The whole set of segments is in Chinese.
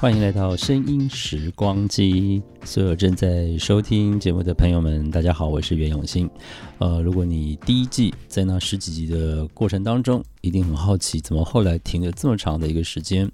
欢迎来到声音时光机，所有正在收听节目的朋友们，大家好，我是袁永新。呃，如果你第一季在那十几集的过程当中，一定很好奇，怎么后来停了这么长的一个时间？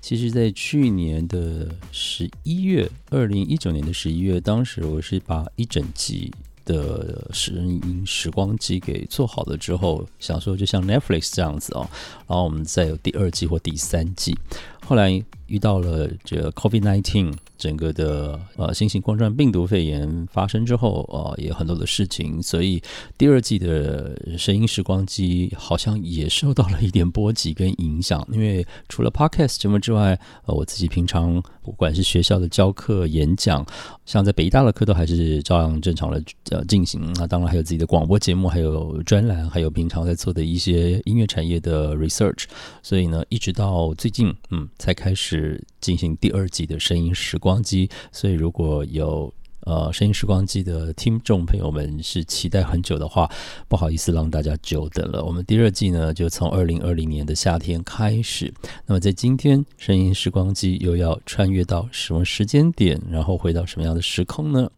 其实，在去年的十一月，二零一九年的十一月，当时我是把一整集的声音时光机给做好了之后，想说就像 Netflix 这样子哦，然后我们再有第二季或第三季。后来遇到了这个 COVID-19，整个的呃新型冠状病毒肺炎发生之后，呃，也有很多的事情，所以第二季的声音时光机好像也受到了一点波及跟影响。因为除了 Podcast 节目之外，呃，我自己平常不管是学校的教课、演讲，像在北大的课都还是照样正常的呃进行。那当然还有自己的广播节目，还有专栏，还有平常在做的一些音乐产业的 research。所以呢，一直到最近，嗯。才开始是进行第二季的声音时光机，所以如果有呃声音时光机的听众朋友们是期待很久的话，不好意思让大家久等了。我们第二季呢，就从二零二零年的夏天开始。那么在今天，声音时光机又要穿越到什么时间点，然后回到什么样的时空呢？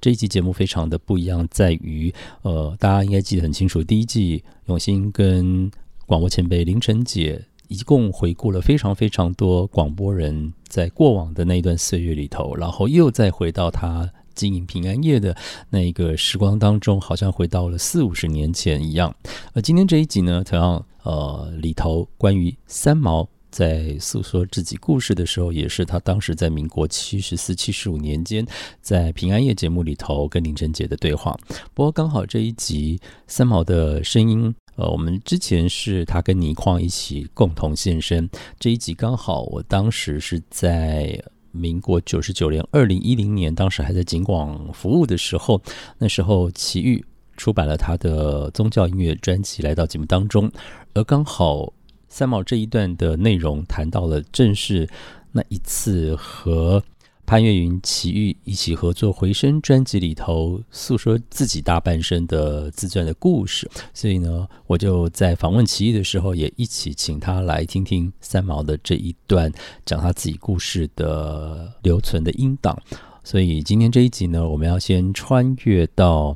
这一集节目非常的不一样，在于呃，大家应该记得很清楚，第一季永兴跟广播前辈林晨姐。一共回顾了非常非常多广播人在过往的那一段岁月里头，然后又再回到他经营平安夜的那一个时光当中，好像回到了四五十年前一样。而今天这一集呢，同样呃里头关于三毛在诉说自己故事的时候，也是他当时在民国七十四、七十五年间在平安夜节目里头跟林贞杰的对话。不过刚好这一集三毛的声音。呃，我们之前是他跟倪匡一起共同现身这一集，刚好我当时是在民国九十九年二零一零年，当时还在景广服务的时候，那时候奇遇出版了他的宗教音乐专辑，来到节目当中，而刚好三毛这一段的内容谈到了正是那一次和。潘越云、齐豫一起合作《回声》专辑里头诉说自己大半生的自传的故事，所以呢，我就在访问齐豫的时候，也一起请他来听听三毛的这一段讲他自己故事的留存的音档。所以今天这一集呢，我们要先穿越到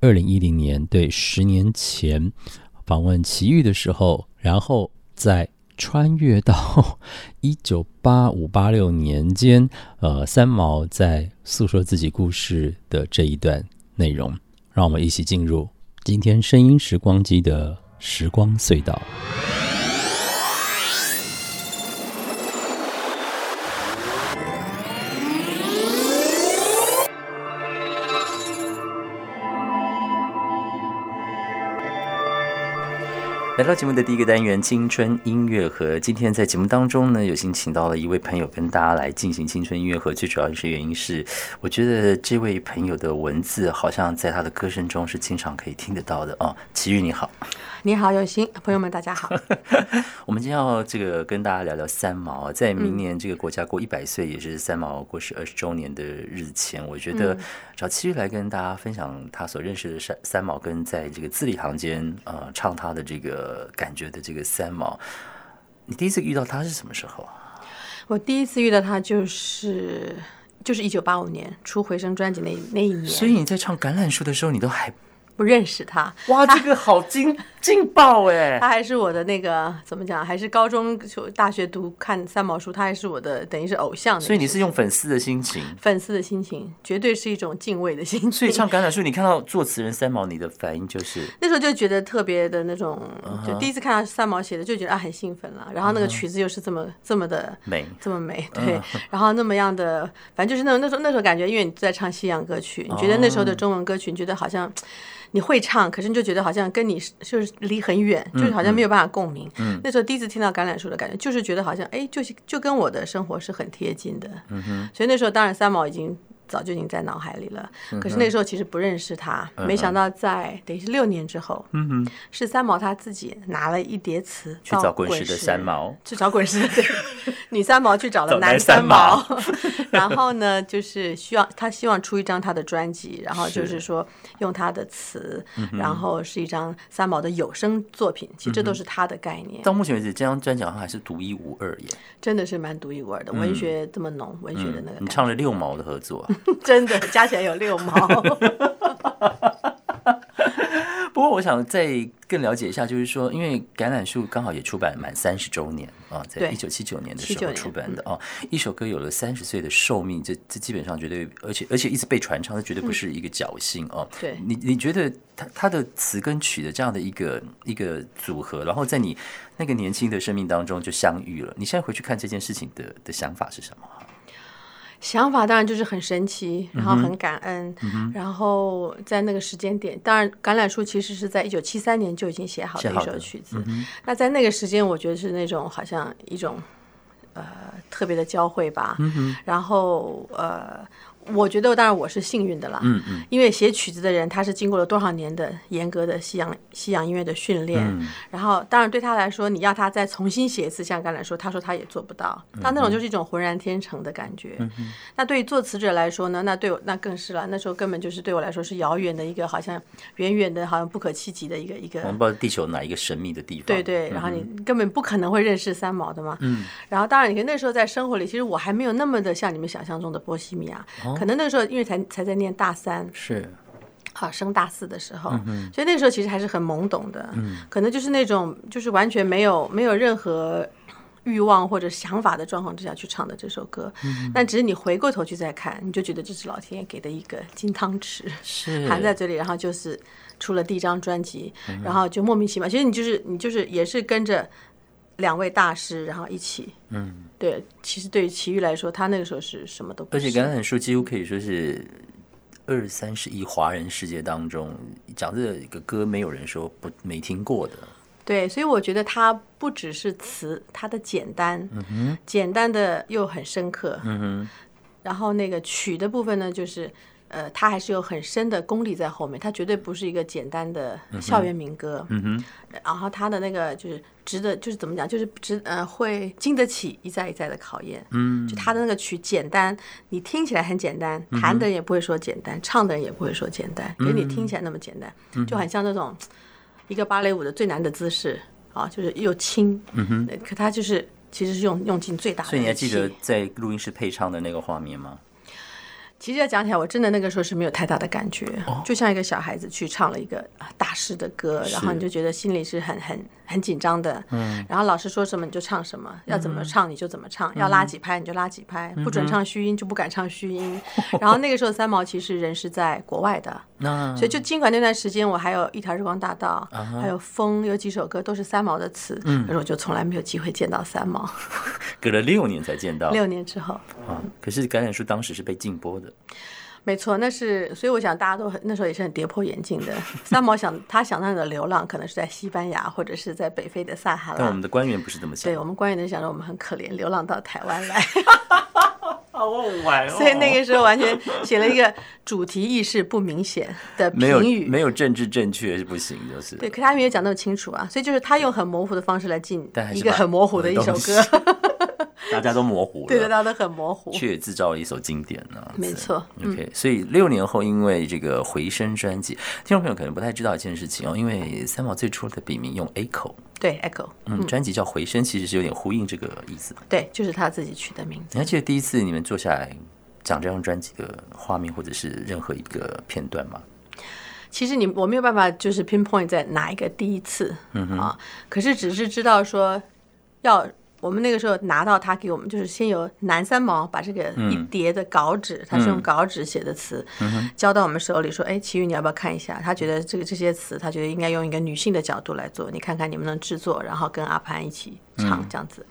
二零一零年，对，十年前访问齐豫的时候，然后再。穿越到一九八五八六年间，呃，三毛在诉说自己故事的这一段内容，让我们一起进入今天声音时光机的时光隧道。来到节目的第一个单元《青春音乐盒》，今天在节目当中呢，有幸请到了一位朋友跟大家来进行青春音乐盒。最主要的是原因是，我觉得这位朋友的文字好像在他的歌声中是经常可以听得到的哦。奇遇你好。你好，有心朋友们，大家好。我们今天要这个跟大家聊聊三毛，在明年这个国家过一百岁，也是三毛过世二十周年的日前，我觉得找七月来跟大家分享他所认识的三三毛，跟在这个字里行间呃唱他的这个感觉的这个三毛。你第一次遇到他是什么时候啊？我第一次遇到他就是就是一九八五年出回声专辑那那一年。所以你在唱橄榄树的时候，你都还。不认识他，哇，这个好劲 劲爆哎！他还是我的那个怎么讲？还是高中就大学读看三毛书，他还是我的等于是偶像。所以你是用粉丝的心情，粉丝的心情，绝对是一种敬畏的心情。所以唱橄榄树，你看到作词人三毛，你的反应就是那时候就觉得特别的那种，就第一次看到三毛写的，就觉得啊很兴奋了。然后那个曲子又是这么这么的美，这么美，对。然后那么样的，反正就是那种那时候那时候感觉，因为你在唱西洋歌曲，你觉得那时候的中文歌曲，你觉得好像。你会唱，可是你就觉得好像跟你就是离很远，就是好像没有办法共鸣。那时候第一次听到橄榄树的感觉，就是觉得好像哎，就是就跟我的生活是很贴近的。所以那时候当然三毛已经早就已经在脑海里了。嗯可是那时候其实不认识他，没想到在等于是六年之后，嗯是三毛他自己拿了一叠词去找到滚石的三毛，去找滚石，对，女三毛去找了男男三毛。毛，然后呢，就是需要他希望出一张他的专辑，然后就是是说用他的词，然后是一张三毛的有声作品，其实这都是他的概念，到目前为止，这张专辑好像还是独一无二耶。真的是蛮独一无二的，文学这么浓，文学的那个你唱了六毛的合作。啊，真的加起来有六毛，不过我想再更了解一下，就是说，因为橄榄树刚好也出版满三十周年啊，在对一九七九年的时候出版的哦，一首歌有了三十岁的寿命，这这基本上绝对，而且而且一直被传唱，这绝对不是一个侥幸哦。对你你觉得他他的词跟曲的这样的一个一个组合，然后在你那个年轻的生命当中就相遇了，你现在回去看这件事情的的想法是什么？想法当然就是很神奇，然后很感恩，然后在那个时间点，当然橄榄树其实是在一九七三年就已经写好的一首曲子，那在那个时间，我觉得是那种好像一种呃特别的交汇吧，然后呃。我觉得当然我是幸运的啦，嗯嗯，因为写曲子的人他是经过了多少年的严格的西洋西洋音乐的训练，嗯然后当然对他来说，你要他再重新写一次，像刚才说，他说他也做不到，他那种就是一种浑然天成的感觉。那对于作词者来说呢，那对我那更是了，那时候根本就是对我来说是遥远的一个，好像远远的，好像不可企及的一个一个我们不知道地球哪一个神秘的地方。对对，然后你根本不可能会认识三毛的嘛。嗯。然后当然，你看那时候在生活里，其实我还没有那么的像你们想象中的波西米亚，可能那个时候因为才才在念大三，是。好，升大四的时候，所以那个时候其实还是很懵懂的，可能就是那种就是完全没有没有任何欲望或者想法的状况之下去唱的这首歌，但只是你回过头去再看，你就觉得这是老天爷给的一个金汤匙，是。含在嘴里，然后就是出了第一张专辑，然后就莫名其妙，其实你就是你就是也是跟着两位大师，然后一起，嗯，对，其实对于齐豫来说，他那个时候是什么都不是，而且橄榄树几乎可以说是二三十亿华人世界当中讲这个歌，没有人说不没听过的。对，所以我觉得它不只是词，它的简单，简单的又很深刻，嗯然后那个曲的部分呢，就是呃，他还是有很深的功力在后面，他绝对不是一个简单的校园民歌，嗯哼然后他的那个就是值得，就是怎么讲，就是值呃会经得起一再一再的考验，嗯，就他的那个曲简单，你听起来很简单，弹的人也不会说简单，唱的人也不会说简单，给你听起来那么简单，就很像那种。一个芭蕾舞的最难的姿势啊，就是又轻，嗯哼，可他就是其实是用用尽最大的。所以你还记得在录音室配唱的那个画面吗？其实要讲起来，我真的那个时候是没有太大的感觉，哦就像一个小孩子去唱了一个大师的歌，然后你就觉得心里是很很很紧张的。嗯。然后老师说什么你就唱什么，要怎么唱你就怎么唱，要拉几拍你就拉几拍，不准唱虚音就不敢唱虚音。然后那个时候三毛其实人是在国外的，那所以就尽管那段时间我还有一条日光大道，还有风，有几首歌都是三毛的词，可是我就从来没有机会见到三毛。隔了六年才见到 六年之后，啊！可是橄榄树当时是被禁播的，没错，那是所以我想大家都很那时候也是很跌破眼镜的。三毛想他想象的流浪可能是在西班牙或者是在北非的撒哈拉但我们。的官员不是这么想对。我们官员都想着我们很可怜，流浪到台湾来，好玩哦。所以那个时候完全写了一个主题意识不明显的评语。没有政治正确是不行，就是。对，可他没有讲那么清楚啊，所以就是他用很模糊的方式来进一个很模糊的一首歌，大家都模糊了，对的，大家都很模糊。却也制造了一首经典呢、没错嗯 OK，所以六年后，因为这个回声专辑，听众朋友可能不太知道一件事情哦，因为三毛最初的笔名用 Echo，对，Echo，嗯，专辑叫回声，其实是有点呼应这个意思。对，就是他自己取的名字。你还记得第一次你们坐下来讲这张专辑的画面，或者是任何一个片段吗？其实你我没有办法就是 pinpoint 在哪一个第一次，嗯啊，可是只是知道说要我们那个时候拿到他给我们，就是先由南三毛把这个一叠的稿纸，他是用稿纸写的词，交到我们手里，说，哎，齐豫你要不要看一下？他觉得这个这些词，他觉得应该用一个女性的角度来做，你看看你们能制作，然后跟阿潘一起唱这样子。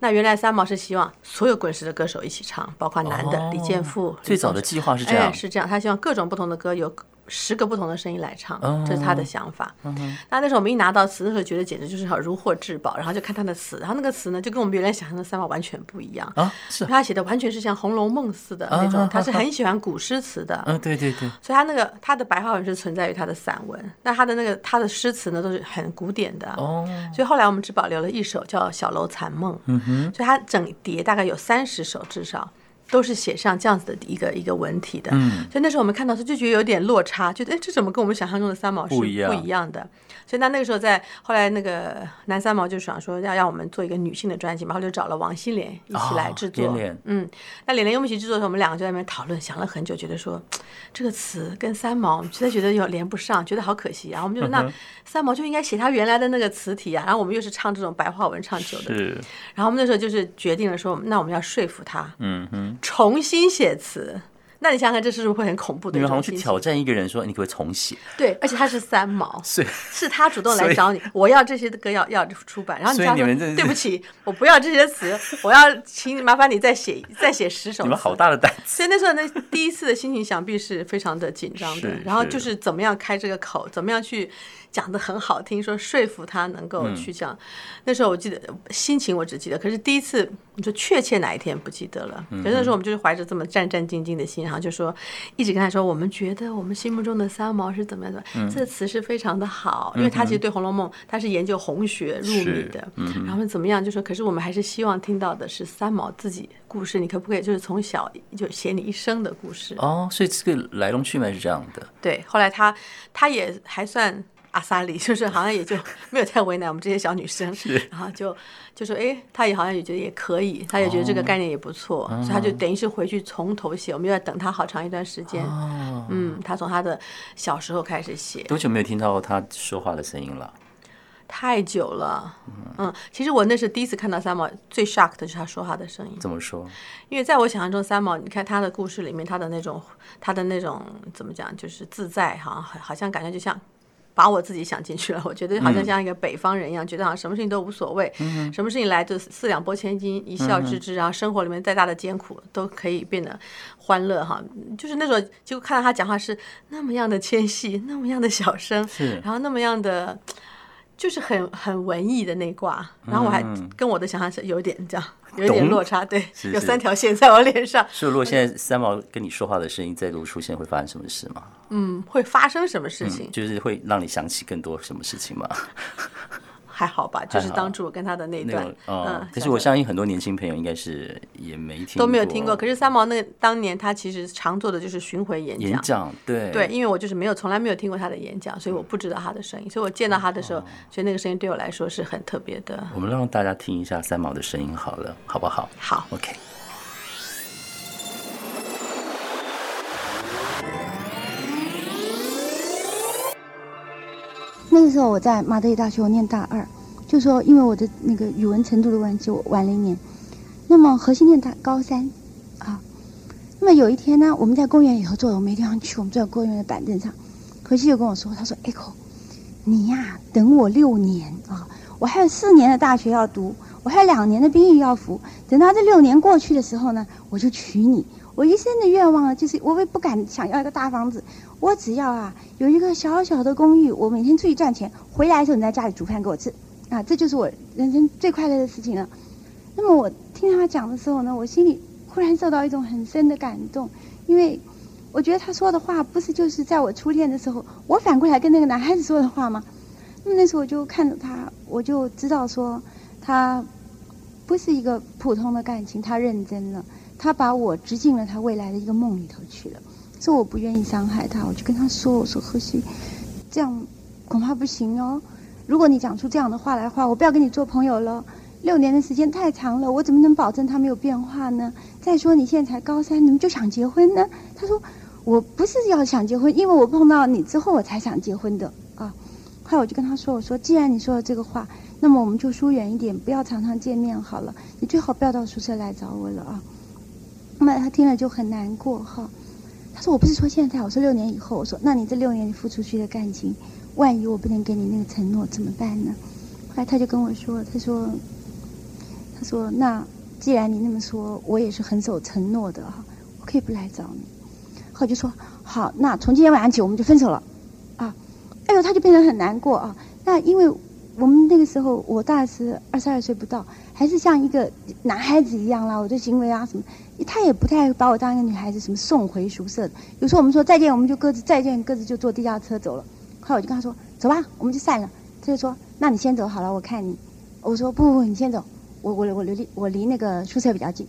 那原来三毛是希望所有滚石的歌手一起唱，包括男的、李健富、最早的计划是这样。哎，是这样，他希望各种不同的歌有十个不同的声音来唱，哦。这是他的想法。那那时候我们一拿到词，的时候觉得简直就是好如获至宝，然后就看他的词，然后那个词呢，就跟我们原来想象的三毛完全不一样。啊，是，他写的完全是像《红楼梦》似的那种，啊他是很喜欢古诗词的，嗯，对对对，所以他那个他的白话文是存在于他的散文，那他的那个他的诗词呢都是很古典的。哦，所以后来我们只保留了一首叫《小楼残梦》，嗯哼，所以他整叠大概有三十首至少。都是写上这样子的一个一个文体的，嗯所以那时候我们看到时就觉得有点落差，觉得哎，这怎么跟我们想象中的三毛是不一样不一样的？所以那那个时候在后来那个南三毛就想说要让我们做一个女性的专辑嘛，然后就找了王心莲一起来制作。哦连连嗯，那连连优木奇制作的时候，我们两个就在那边讨论，想了很久，觉得说这个词跟三毛实在觉得有连不上，觉得好可惜啊。然后我们就说，那三毛就应该写他原来的那个词体啊。然后我们又是唱这种白话文唱久的，是，然后我们那时候就是决定了说，那我们要说服他嗯哼，重新写词。那你想想看，这是不是会很恐怖的你？们好像去挑战一个人说，你可不可以重写？对，而且他是三毛，是是他主动来找你，我要这些歌要要出版，然后你们真的是对不起，我不要这些词，我要请你麻烦你再写再写十首词。你们好大的胆，所以那时候那第一次的心情，想必是非常的紧张的。然后就是怎么样开这个口，怎么样去讲的很好听，说说服他能够嗯去讲。那时候我记得心情我只记得，可是第一次你说确切哪一天不记得了。嗯可是那时候我们就是怀着这么战战兢兢的心，然后就说一直跟他说，我们觉得我们心目中的三毛是怎么样的，嗯这个词是非常的好，因为他其实对《红楼梦》他是研究红学入迷的。嗯然后怎么样就说，可是我们还是希望听到的是三毛自己故事，你可不可以就是从小就写你一生的故事？哦，所以这个来龙去脉是这样的，对，后来他他也还算阿萨里，就是好像也就 没有太为难我们这些小女生，然后就就说，哎，他也好像也觉得也可以，他也觉得这个概念也不错，所以他就等于是回去从头写，我们又要等他好长一段时间。哦，嗯，他从他的小时候开始写，多久没有听到他说话的声音了？太久了。嗯，其实我那是第一次看到三毛，最 shock 的就是他说话的声音。怎么说？因为在我想象中，三毛，你看他的故事里面，他的那种，他的那种怎么讲，就是自在好像好像感觉就像把我自己想进去了。我觉得好像像一个北方人一样，觉得好像什么事情都无所谓，什么事情来就四两拨千斤，一笑置之，然后生活里面再大的艰苦都可以变得欢乐哈。就是那种，结果看到他讲话是那么样的纤细，那么样的小声，然后那么样的。就是很 很文艺的那挂，然后我还跟我的想象是有点这样，有一点落差，对，有是是三条线在我脸上，所以如果现在三毛跟你说话的声音再度出现，会发生什么事吗？嗯，会发生什么事情？就是会让你想起更多什么事情吗？还好吧，就是当初我跟他的那段嗯，，可是我相信很多年轻朋友应该是也没听都没有听过。可是三毛那个当年他其实常做的就是巡回演讲。演讲，对对，因为我就是没有从来没有听过他的演讲，所以我不知道他的声音，所以我见到他的时候，所以那个声音对我来说是很特别的。我们让大家听一下三毛的声音好了，好不好好，？OK。那个时候我在马德里大学，我念大二，就说因为我的那个语文程度的问题，我晚了一年。那么何西念大高三，啊，那么有一天呢，我们在公园里头坐着，我没地方去，我们坐在公园的板凳上，何西就跟我说，他说：“Echo，你呀，等我六年啊，我还有四年的大学要读，我还有两年的兵役要服，等到这六年过去的时候呢，我就娶你。我一生的愿望呢，就是我也不敢想要一个大房子，我只要啊有一个小小的公寓，我每天出去赚钱，回来的时候你在家里煮饭给我吃，啊，这就是我人生最快乐的事情了。那么我听他讲的时候呢，我心里忽然受到一种很深的感动，因为我觉得他说的话不是就是在我初恋的时候，我反过来跟那个男孩子说的话吗？那么那时候我就看着他，我就知道说他不是一个普通的感情，他认真了。他把我直进了他未来的一个梦里头去了，所以我不愿意伤害他，我就跟他说：“我说何西，这样恐怕不行哦。如果你讲出这样的话来的话，我不要跟你做朋友了。六年的时间太长了，我怎么能保证他没有变化呢？再说你现在才高三，你们就想结婚呢？”他说：“我不是要想结婚，因为我碰到你之后我才想结婚的啊。”后来我就跟他说：“我说既然你说了这个话，那么我们就疏远一点，不要常常见面好了。你最好不要到宿舍来找我了啊。”那么他听了就很难过哈，他说我不是说现在，我说六年以后，我说那你这六年你付出去的感情，万一我不能给你那个承诺怎么办呢？后来他就跟我说，他说，他说那既然你那么说，我也是很守承诺的哈，我可以不来找你。后就说好，那从今天晚上起我们就分手了，啊，哎呦，他就变得很难过啊。那因为我们那个时候我大是二十二岁不到，还是像一个男孩子一样啦，我的行为啊什么，他也不太把我当一个女孩子，什么送回宿舍。有时候我们说再见，我们就各自再见，各自就坐地下车走了。后来我就跟他说走吧，我们就散了。他就说那你先走好了，我看你。我说不不不，你先走，我我我离我离那个宿舍比较近。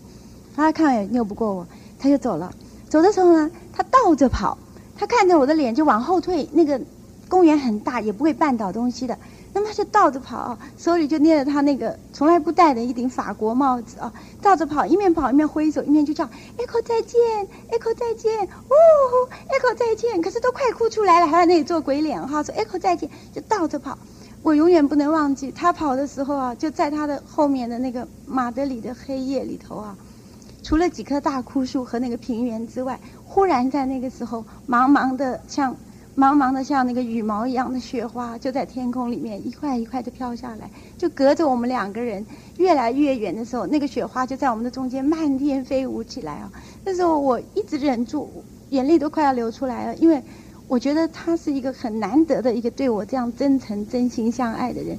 他看也拗不过我，他就走了。走的时候呢，他倒着跑，他看着我的脸就往后退。那个公园很大，也不会绊倒东西的。那么他就倒着跑，手里就捏着他那个从来不戴的一顶法国帽子啊，倒着跑，一面跑一面挥手，一面就叫 Echo 再见，Echo 再见，呜，Echo 再见。可是都快哭出来了，还在那里做鬼脸哈，说 Echo 再见，就倒着跑。我永远不能忘记他跑的时候啊，就在他的后面的那个马德里的黑夜里头啊。除了几棵大枯树和那个平原之外，忽然在那个时候，茫茫的像茫茫的像那个羽毛一样的雪花，就在天空里面一块一块的飘下来，就隔着我们两个人越来越远的时候，那个雪花就在我们的中间漫天飞舞起来啊！那时候我一直忍住，眼泪都快要流出来了，因为我觉得他是一个很难得的一个对我这样真诚、真心相爱的人，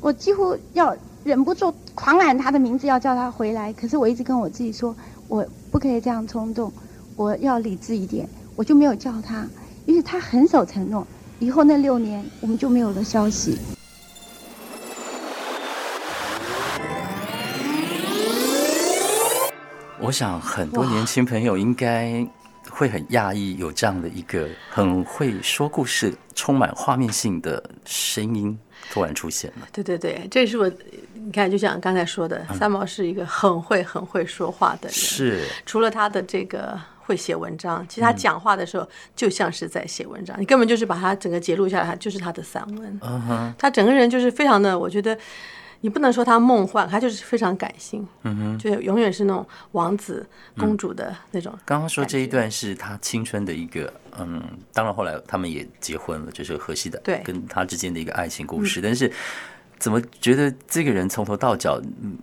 我几乎要。忍不住狂喊他的名字，要叫他回来。可是我一直跟我自己说，我不可以这样冲动，我要理智一点，我就没有叫他。于是他很守承诺，以后那六年我们就没有了消息。我想很多年轻朋友应该会很讶异，有这样的一个很会说故事、充满画面性的声音突然出现了。对对对，这是我。你看，就像刚才说的，三毛是一个很会、很会说话的人。是，除了他的这个会写文章，其实他讲话的时候就像是在写文章。你根本就是把他整个截录下来，就是他的散文。嗯哼，他整个人就是非常的，我觉得你不能说他梦幻，他就是非常感性。嗯哼，就永远是那种王子公主的那种。刚刚说这一段是他青春的一个，嗯，当然后来他们也结婚了，就是荷西的，对，跟他之间的一个爱情故事，但是。怎么觉得这个人从头到脚，嗯，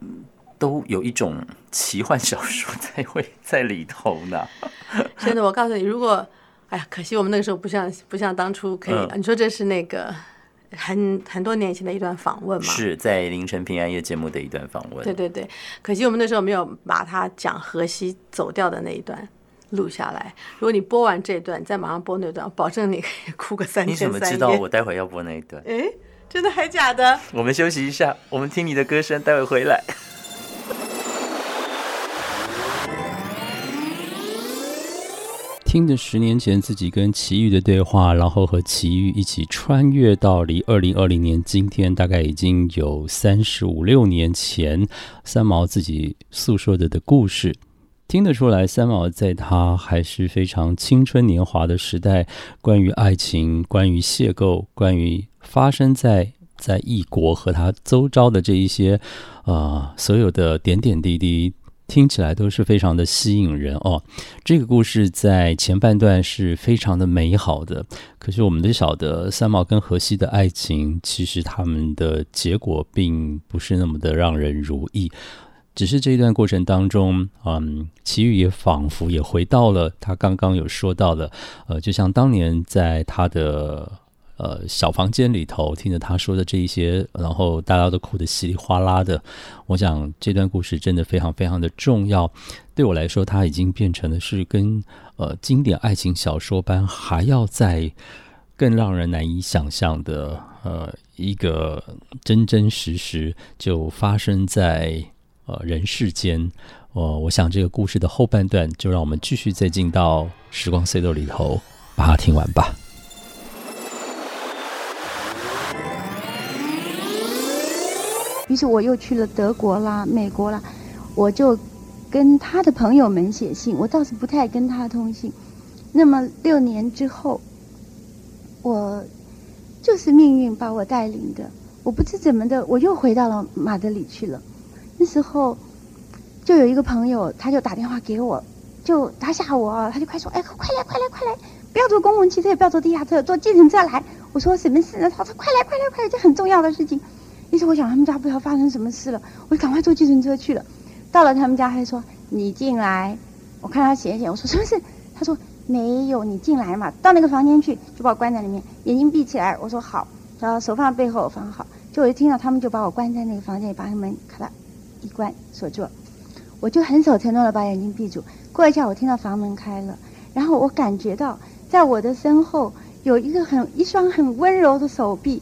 都有一种奇幻小说在会在里头呢？真的，我告诉你，如果，哎呀，可惜我们那个时候不像不像当初可以。你说这是那个很很多年前的一段访问吗？是在凌晨平安夜节目的一段访问。对对对，可惜我们那时候没有把他讲河西走掉的那一段录下来。如果你播完这段，再马上播那段，保证你可以哭个三天三夜。你怎么知道我待会要播那一段？哎。真的还假的？我们休息一下，我们听你的歌声，待会回来。听着十年前自己跟奇遇的对话，然后和奇遇一起穿越到离二零二零年今天，大概已经有三十五六年前，三毛自己诉说的的故事，听得出来，三毛在他还是非常青春年华的时代，关于爱情，关于邂逅，关于。发生在在异国和他周遭的这一些，呃，所有的点点滴滴，听起来都是非常的吸引人哦。这个故事在前半段是非常的美好的，可是我们都晓得三毛跟荷西的爱情，其实他们的结果并不是那么的让人如意。只是这一段过程当中，嗯，奇遇也仿佛也回到了他刚刚有说到的，呃，就像当年在他的。呃，小房间里头听着他说的这一些，然后大家都哭得稀里哗啦的。我想这段故事真的非常非常的重要。对我来说，它已经变成了是跟呃经典爱情小说般，还要再更让人难以想象的呃一个真真实实就发生在呃人世间。哦，我想这个故事的后半段，就让我们继续再进到时光隧道里头，把它听完吧。于是我又去了德国啦、美国啦，我就跟他的朋友们写信。我倒是不太跟他通信。那么六年之后，我就是命运把我带领的。我不知怎么的，我又回到了马德里去了。那时候就有一个朋友，他就打电话给我，就他吓我，他就快说：“哎，快来，快来，快来！不要坐公共汽车，也不要坐地下车，坐计程车来。”我说：“什么事呢？”他说：“快来，快来，快来！这很重要的事情。”于是我想他们家不知道发生什么事了，我就赶快坐计程车去了。到了他们家，他说：“你进来。”我看他写一写，我说：“什么事？”他说：“没有，你进来嘛，到那个房间去，就把我关在里面，眼睛闭起来。我说好，然后手放背后放好。就我一听到他们就把我关在那个房间里，把门咔啦一关锁住，我就很守承诺的把眼睛闭住。过一下，我听到房门开了，然后我感觉到在我的身后有一个很一双很温柔的手臂，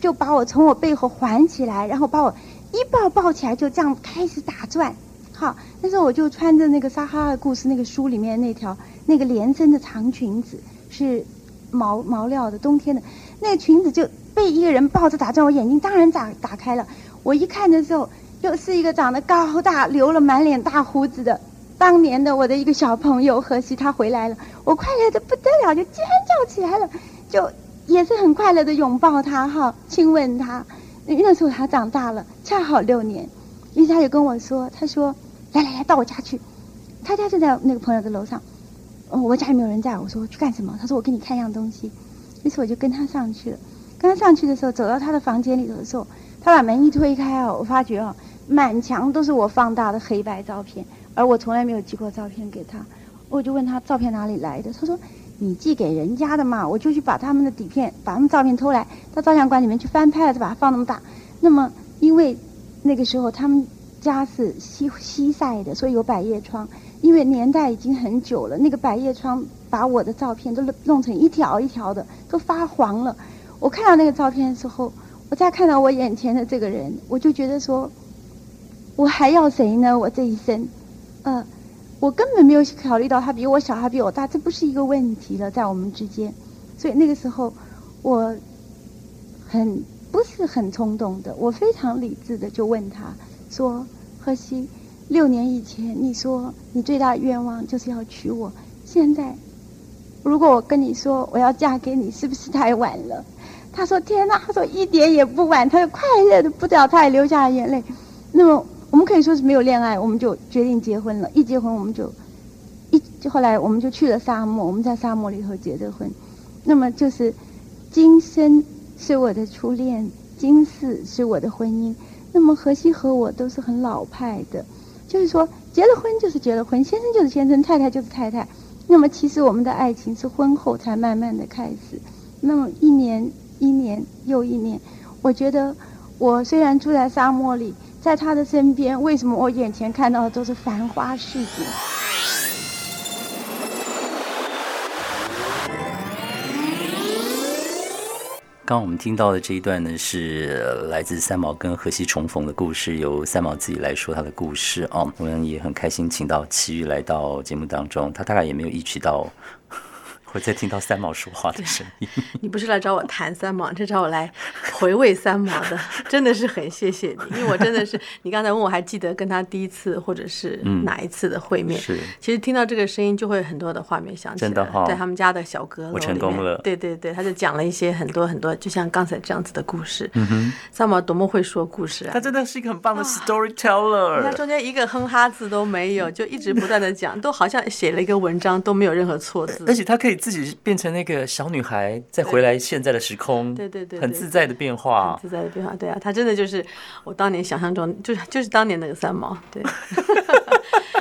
就把我从我背后环起来，然后把我一抱抱起来，就这样开始打转。好，那时候我就穿着那个《撒哈拉故事》那个书里面那条那个连身的长裙子，是毛毛料的，冬天的，那个裙子就。被一个人抱着打转，我眼睛当然打打开了。我一看的时候，又是一个长得高大、留了满脸大胡子的当年的我的一个小朋友何西，他回来了。我快乐的不得了，就尖叫起来了，就也是很快乐的拥抱他哈，亲吻他。那时候他长大了，恰好六年。于是他就跟我说：“他说，来来来，到我家去。他家就在那个朋友的楼上。我家里没有人在，我说去干什么？他说我给你看一样东西。于是我就跟他上去了。”刚上去的时候，走到他的房间里头的时候，他把门一推开哦，我发觉哦，满墙都是我放大的黑白照片，而我从来没有寄过照片给他。我就问他照片哪里来的，他说你寄给人家的嘛，我就去把他们的底片、把他们照片偷来，到照相馆里面去翻拍了，再把它放那么大。那么因为那个时候他们家是西西晒的，所以有百叶窗。因为年代已经很久了，那个百叶窗把我的照片都弄成一条一条的，都发黄了。我看到那个照片的时候，我再看到我眼前的这个人，我就觉得说，我还要谁呢？我这一生，呃，我根本没有考虑到他比我小，他比我大，这不是一个问题了，在我们之间。所以那个时候，我很不是很冲动的，我非常理智的就问他说：“何西，六年以前你说你最大愿望就是要娶我，现在如果我跟你说我要嫁给你，是不是太晚了？”他说：“天哪！”他说：“一点也不晚。”他就快乐的不得了，他也流下了眼泪。那么我们可以说是没有恋爱，我们就决定结婚了。一结婚，我们就一后来我们就去了沙漠，我们在沙漠里头结的婚。那么就是今生是我的初恋，今世是我的婚姻。那么荷西和我都是很老派的，就是说结了婚就是结了婚，先生就是先生，太太就是太太。那么其实我们的爱情是婚后才慢慢的开始。那么一年。一年又一年，我觉得我虽然住在沙漠里，在他的身边，为什么我眼前看到的都是繁花似锦？刚我们听到的这一段呢，是来自三毛跟荷西重逢的故事，由三毛自己来说他的故事哦。我们也很开心，请到齐豫来到节目当中，他大概也没有意识到。会再听到三毛说话的声音。你不是来找我谈三毛，是找我来回味三毛的，真的是很谢谢你，因为我真的是你刚才问我还记得跟他第一次或者是哪一次的会面。是，其实听到这个声音就会很多的画面想起来。真的哈，在他们家的小阁楼我成功了。对对对，他就讲了一些很多很多，就像刚才这样子的故事。嗯哼，三毛多么会说故事啊！他真的是一个很棒的 storyteller。他中间一个哼哈字都没有，就一直不断的讲，都好像写了一个文章，都没有任何错字。而且他可以自己变成。那个小女孩再回来现在的时空，对对对，很自在的变化，自在的变化，对啊，她真的就是我当年想象中，就是就是当年那个三毛，对。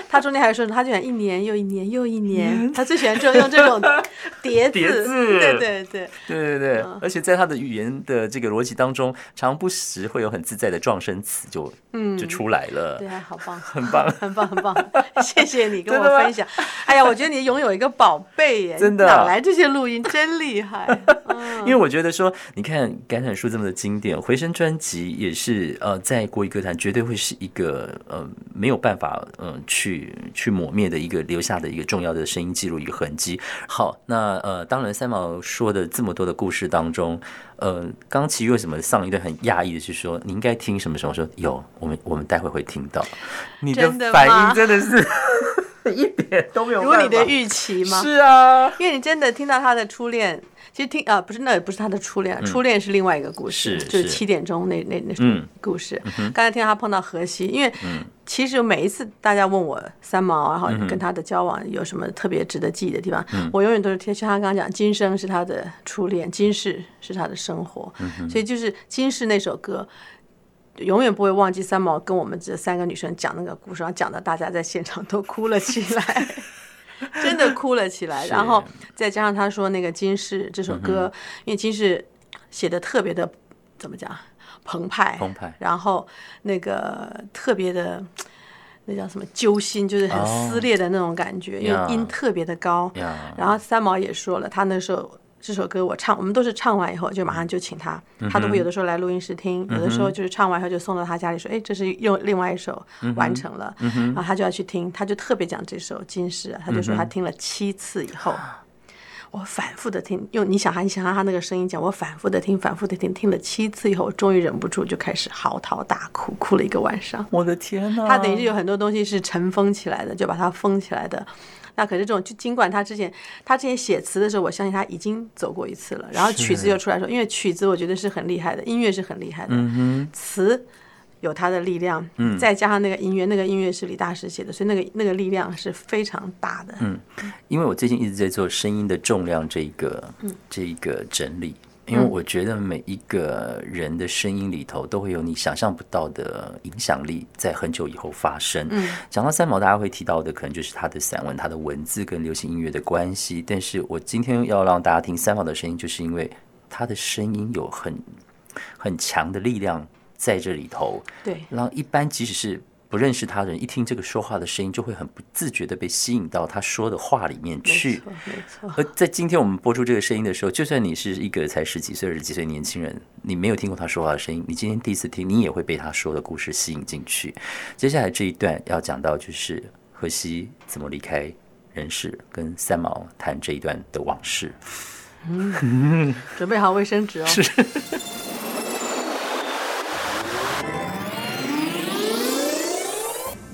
他中间还说，他就想一年又一年又一年，他最喜欢这种用这种叠 叠字，对对对对对对，而且在他的语言的这个逻辑当中，常不时会有很自在的撞声词就嗯就出来了，对，好棒，很棒，很棒，很棒，谢谢你跟我分享。哎呀，我觉得你拥有一个宝贝耶，真的，哪来这些录音，真厉害。因为我觉得说，你看《感染树》这么的经典，《回声》专辑也是呃，在国语歌坛绝对会是一个呃没有办法嗯去。去抹灭的一个留下的一个重要的声音记录一个痕迹。好，那呃，当然三毛说的这么多的故事当中，呃，刚其实为什么上一段很讶异的是说你应该听什么时候？说有，我们我们待会会听到。你的反应真的是 一点都没有如你的预期吗？是啊，因为你真的听到他的初恋。其实听啊，不是那也不是他的初恋，初恋是另外一个故事，就是七点钟那那那故事。刚才听到他碰到荷西，因为其实每一次大家问我三毛，然后跟他的交往有什么特别值得记忆的地方，我永远都是听像他刚刚讲，今生是他的初恋，今世是他的生活，所以就是今世那首歌，永远不会忘记三毛跟我们这三个女生讲那个故事，然后讲的大家在现场都哭了起来。真的哭了起来。然后再加上他说那个《金氏》这首歌，因为《金氏》写的特别的怎么讲澎湃，澎湃，然后那个特别的。那叫什么揪心，就是很撕裂的那种感觉，因为音特别的高。然后三毛也说了，他那时候这首歌我唱，我们都是唱完以后就马上就请他，他都会有的时候来录音室听，有的时候就是唱完以后就送到他家里说，哎，这是用另外一首完成了，然后他就要去听，他就特别讲这首《金石》，他就说他听了七次以后。我反复的听，用你想哈，你想哈他那个声音讲，我反复的听，反复的听，听了七次以后，终于忍不住就开始嚎啕大哭，哭了一个晚上。我的天呐！他等于是有很多东西是尘封起来的，就把它封起来的。那可是这种，就尽管他之前他之前写词的时候，我相信他已经走过一次了，然后曲子又出来说，因为曲子我觉得是很厉害的，音乐是很厉害的，嗯词。有它的力量，嗯，再加上那个音乐，那个音乐是李大师写的，所以那个那个力量是非常大的。嗯，因为我最近一直在做声音的重量这一个，这一个整理，因为我觉得每一个人的声音里头都会有你想象不到的影响力，在很久以后发生。嗯，讲到三毛，大家会提到的可能就是他的散文、他的文字跟流行音乐的关系。但是我今天要让大家听三毛的声音，就是因为他的声音有很很强的力量。在这里头，对，然后一般即使是不认识他人，一听这个说话的声音，就会很不自觉的被吸引到他说的话里面去。没错，而在今天我们播出这个声音的时候，就算你是一个才十几岁、二十几岁年轻人，你没有听过他说话的声音，你今天第一次听，你也会被他说的故事吸引进去。接下来这一段要讲到就是荷西怎么离开人世，跟三毛谈这一段的往事。嗯，准备好卫生纸哦。是。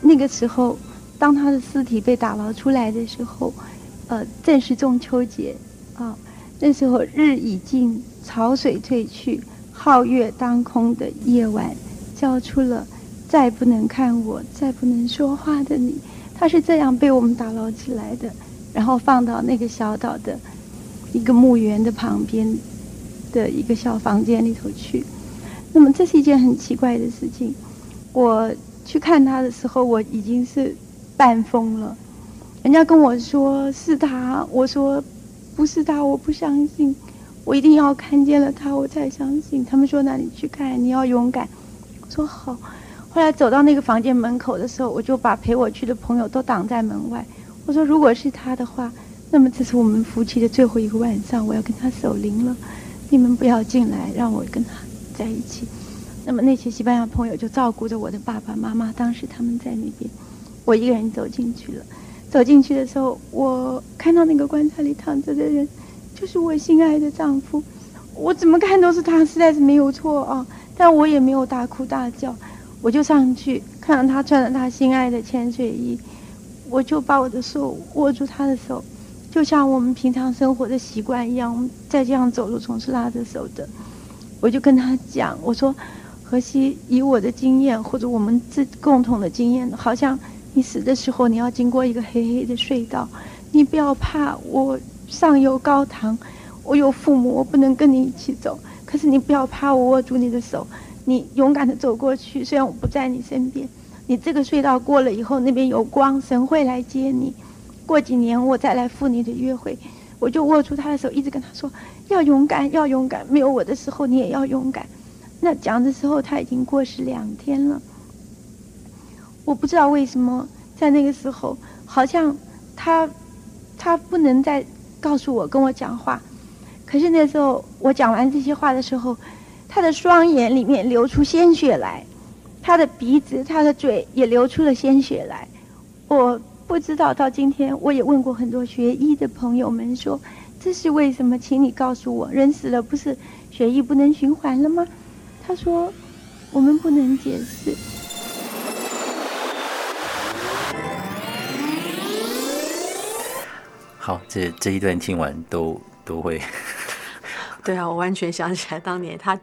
那个时候，当他的尸体被打捞出来的时候，呃，正是中秋节，啊，那时候日已尽，潮水退去，皓月当空的夜晚，叫出了再不能看我，再不能说话的你。他是这样被我们打捞起来的，然后放到那个小岛的一个墓园的旁边的一个小房间里头去。那么这是一件很奇怪的事情，我。去看他的时候，我已经是半疯了。人家跟我说是他，我说不是他，我不相信。我一定要看见了他，我才相信。他们说那你去看，你要勇敢。我说好。后来走到那个房间门口的时候，我就把陪我去的朋友都挡在门外。我说如果是他的话，那么这是我们夫妻的最后一个晚上，我要跟他守灵了。你们不要进来，让我跟他在一起。那么那些西班牙朋友就照顾着我的爸爸妈妈，当时他们在那边，我一个人走进去了。走进去的时候，我看到那个棺材里躺着的人，就是我心爱的丈夫。我怎么看都是他，实在是没有错啊！但我也没有大哭大叫，我就上去看到他穿着他心爱的潜水衣，我就把我的手握住他的手，就像我们平常生活的习惯一样，再这样走路总是拉着手的。我就跟他讲，我说。可惜，以我的经验或者我们自共同的经验，好像你死的时候你要经过一个黑黑的隧道，你不要怕，我上有高堂，我有父母，我不能跟你一起走。可是你不要怕，我握住你的手，你勇敢的走过去。虽然我不在你身边，你这个隧道过了以后，那边有光，神会来接你。过几年我再来赴你的约会，我就握住他的手，一直跟他说要勇敢，要勇敢。没有我的时候，你也要勇敢。那讲的时候，他已经过世两天了。我不知道为什么在那个时候，好像他他不能再告诉我跟我讲话。可是那时候我讲完这些话的时候，他的双眼里面流出鲜血来，他的鼻子、他的嘴也流出了鲜血来。我不知道到今天，我也问过很多学医的朋友们说，这是为什么？请你告诉我，人死了不是血液不能循环了吗？他说：“我们不能解释。”好，这这一段听完都都会 对啊，我完全想起来，当年他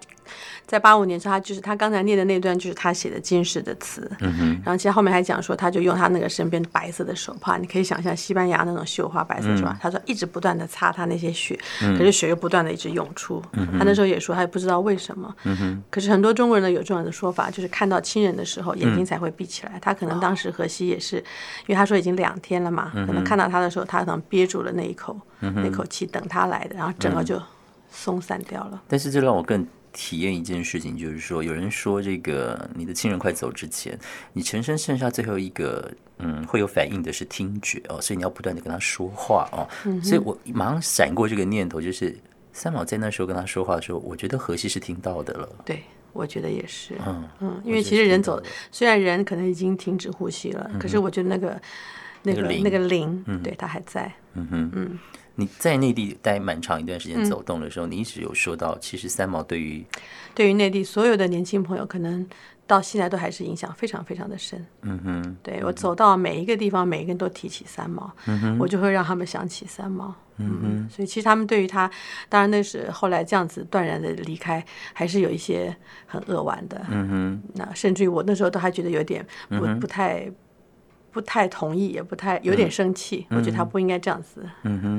在八五年时候，他就是他刚才念的那段，就是他写的金石的词。嗯哼，然后其实后面还讲说，他就用他那个身边白色的手帕，你可以想象西班牙那种绣花白色手帕，他说一直不断的擦他那些血，可是血又不断的一直涌出。嗯他那时候也说，他也不知道为什么。嗯哼，可是很多中国人呢有这样的说法，就是看到亲人的时候眼睛才会闭起来。他可能当时荷西也是，因为他说已经两天了嘛，可能看到他的时候，他可能憋住了那一口那口气，等他来的，然后整个就松散掉了。但是这让我更体验一件事情，就是说，有人说这个你的亲人快走之前，你全身剩下最后一个嗯会有反应的是听觉哦，所以你要不断的跟他说话哦。所以我马上闪过这个念头，就是三毛在那时候跟他说话的时候，我觉得荷西是听到的了。对，我觉得也是。嗯嗯，因为其实人走，虽然人可能已经停止呼吸了，可是我觉得那个那个那个灵，对他还在。嗯哼，嗯。你在内地待蛮长一段时间走动的时候，你一直有说到，其实三毛对于对于内地所有的年轻朋友，可能到现在都还是影响非常非常的深。嗯哼，对我走到每一个地方，每一个人都提起三毛，嗯哼，我就会让他们想起三毛。嗯哼，所以其实他们对于他，当然那是后来这样子断然的离开，还是有一些很扼腕的。嗯哼，那甚至于我那时候都还觉得有点不不太。不太同意，也不太有点生气。我觉得他不应该这样子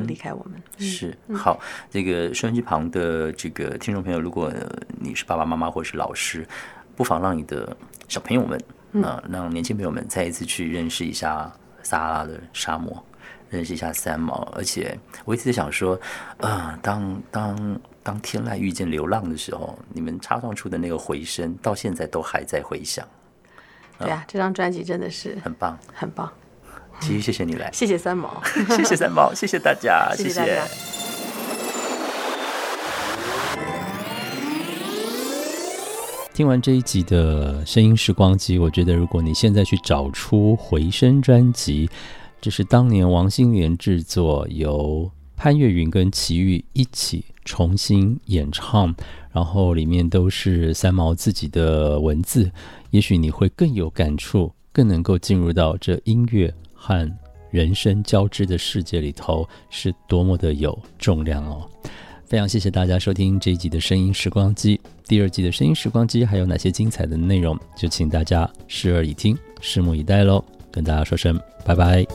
离开我们。是好，这个收音机旁的这个听众朋友，如果你是爸爸妈妈或者是老师，不妨让你的小朋友们啊，让年轻朋友们再一次去认识一下撒哈拉的沙漠，认识一下三毛。而且我一直在想说，啊，当当当天籁遇见流浪的时候，你们插上出的那个回声，到现在都还在回响。对啊，这张专辑真的是很棒，很棒。其实谢谢你来，谢谢三毛，谢谢三毛，谢谢大家，谢谢大家。听完这一集的声音时光机，我觉得如果你现在去找出回声专辑，这是当年王心莲制作，由潘越云跟齐豫一起重新演唱，然后里面都是三毛自己的文字。也许你会更有感触，更能够进入到这音乐和人生交织的世界里头，是多么的有重量哦！非常谢谢大家收听这一集的声音时光机，第二季的声音时光机还有哪些精彩的内容，就请大家拭耳以听，拭目以待喽！跟大家说声拜拜。